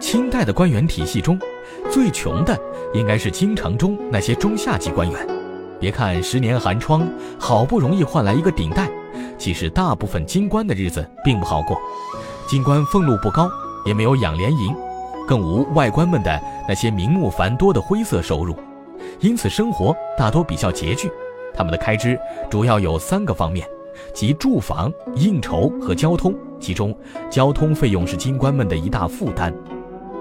清代的官员体系中，最穷的应该是京城中那些中下级官员。别看十年寒窗，好不容易换来一个顶戴，其实大部分京官的日子并不好过。京官俸禄不高，也没有养廉银，更无外官们的那些名目繁多的灰色收入，因此生活大多比较拮据。他们的开支主要有三个方面，即住房、应酬和交通。其中，交通费用是京官们的一大负担。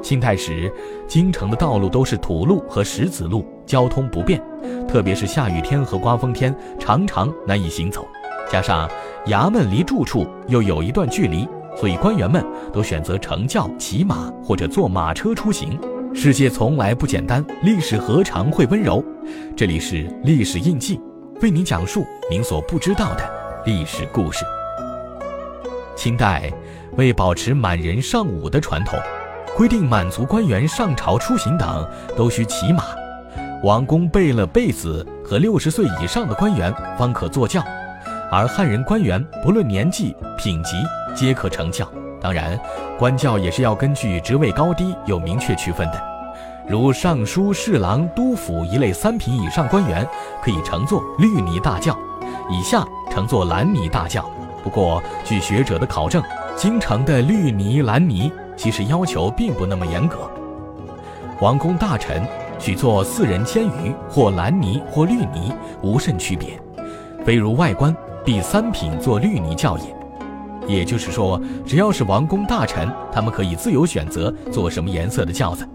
清代时，京城的道路都是土路和石子路，交通不便，特别是下雨天和刮风天，常常难以行走。加上衙门离住处又有一段距离，所以官员们都选择乘轿、骑马或者坐马车出行。世界从来不简单，历史何尝会温柔？这里是历史印记，为您讲述您所不知道的历史故事。清代为保持满人尚武的传统。规定满族官员上朝出行等都需骑马，王公贝勒贝子和六十岁以上的官员方可坐轿，而汉人官员不论年纪品级皆可乘轿。当然，官轿也是要根据职位高低有明确区分的，如尚书、侍郎、督府一类三品以上官员可以乘坐绿泥大轿，以下乘坐蓝泥大轿。不过，据学者的考证，京城的绿泥、蓝泥。其实要求并不那么严格，王公大臣许做四人监舆，或蓝泥或绿泥，无甚区别。非如外官，必三品做绿泥轿也。也就是说，只要是王公大臣，他们可以自由选择坐什么颜色的轿子。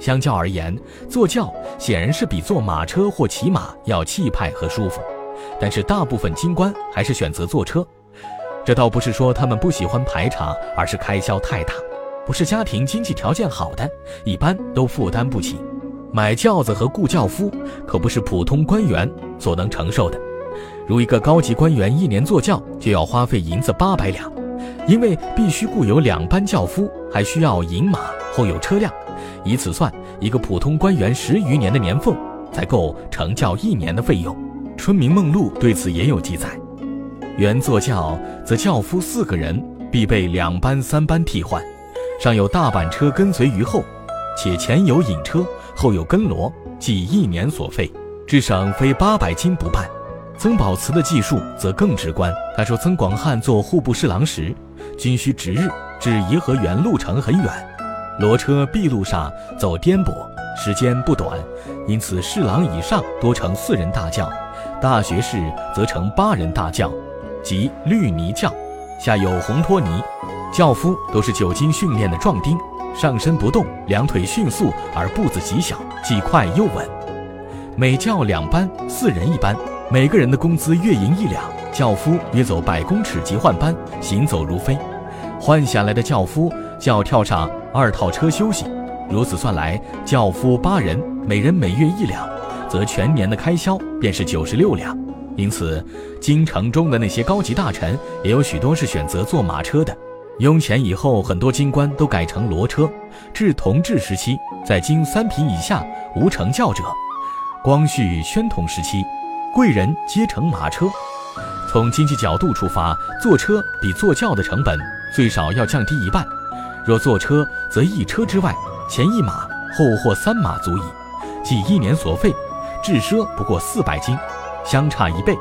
相较而言，坐轿显然是比坐马车或骑马要气派和舒服。但是大部分京官还是选择坐车，这倒不是说他们不喜欢排场，而是开销太大。不是家庭经济条件好的，一般都负担不起。买轿子和雇轿夫，可不是普通官员所能承受的。如一个高级官员一年坐轿就要花费银子八百两，因为必须雇有两班轿夫，还需要银马，后有车辆。以此算，一个普通官员十余年的年俸，才够乘轿一年的费用。《春明梦录》对此也有记载。原坐轿，则轿夫四个人，必备两班、三班替换。上有大板车跟随于后，且前有引车，后有跟骡，计一年所费，至少非八百金不办。曾宝慈的记述则更直观。他说，曾广汉做户部侍郎时，均需值日至颐和园路程很远，骡车毕路上走颠簸，时间不短，因此侍郎以上多乘四人大轿，大学士则乘八人大轿，即绿泥轿，下有红拖泥。轿夫都是久经训练的壮丁，上身不动，两腿迅速而步子极小，既快又稳。每轿两班，四人一班，每个人的工资月银一两。轿夫约走百公尺即换班，行走如飞。换下来的轿夫就要跳上二套车休息。如此算来，轿夫八人，每人每月一两，则全年的开销便是九十六两。因此，京城中的那些高级大臣也有许多是选择坐马车的。雍乾以后，很多京官都改成骡车。至同治时期，在京三品以下无乘轿者。光绪、宣统时期，贵人皆乘马车。从经济角度出发，坐车比坐轿的成本最少要降低一半。若坐车，则一车之外，前一马，后或三马足矣，即一年所费，至奢不过四百金，相差一倍。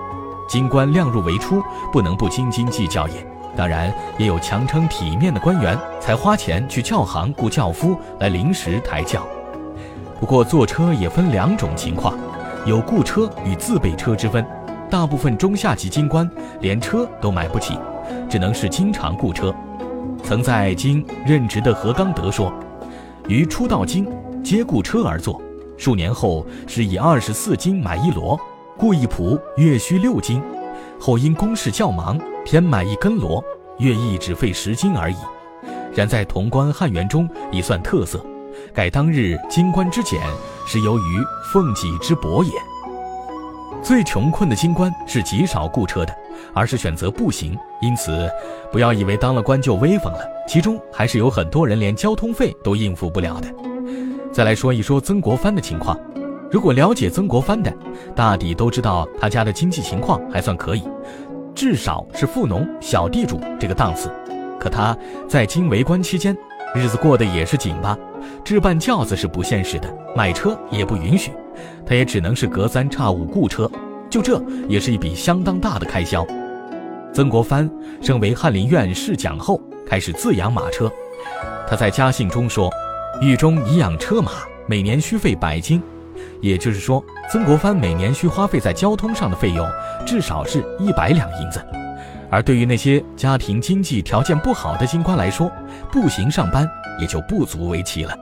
京官量入为出，不能不斤斤计较也。当然，也有强撑体面的官员才花钱去轿行雇轿夫来临时抬轿。不过坐车也分两种情况，有雇车与自备车之分。大部分中下级京官连车都买不起，只能是经常雇车。曾在京任职的何刚德说：“于初到京，皆雇车而坐，数年后是以二十四金买一骡，雇一仆月需六金。后因公事较忙。”添买一根螺，月役只费十金而已。然在潼关汉源中已算特色。盖当日京官之俭，是由于俸己之薄也。最穷困的京官是极少雇车的，而是选择步行。因此，不要以为当了官就威风了，其中还是有很多人连交通费都应付不了的。再来说一说曾国藩的情况。如果了解曾国藩的，大抵都知道他家的经济情况还算可以。至少是富农、小地主这个档次，可他在京为官期间，日子过得也是紧巴，置办轿子是不现实的，买车也不允许，他也只能是隔三差五雇车，就这也是一笔相当大的开销。曾国藩升为翰林院侍讲后，开始自养马车。他在家信中说：“狱中以养车马，每年需费百金。”也就是说，曾国藩每年需花费在交通上的费用至少是一百两银子。而对于那些家庭经济条件不好的京官来说，步行上班也就不足为奇了。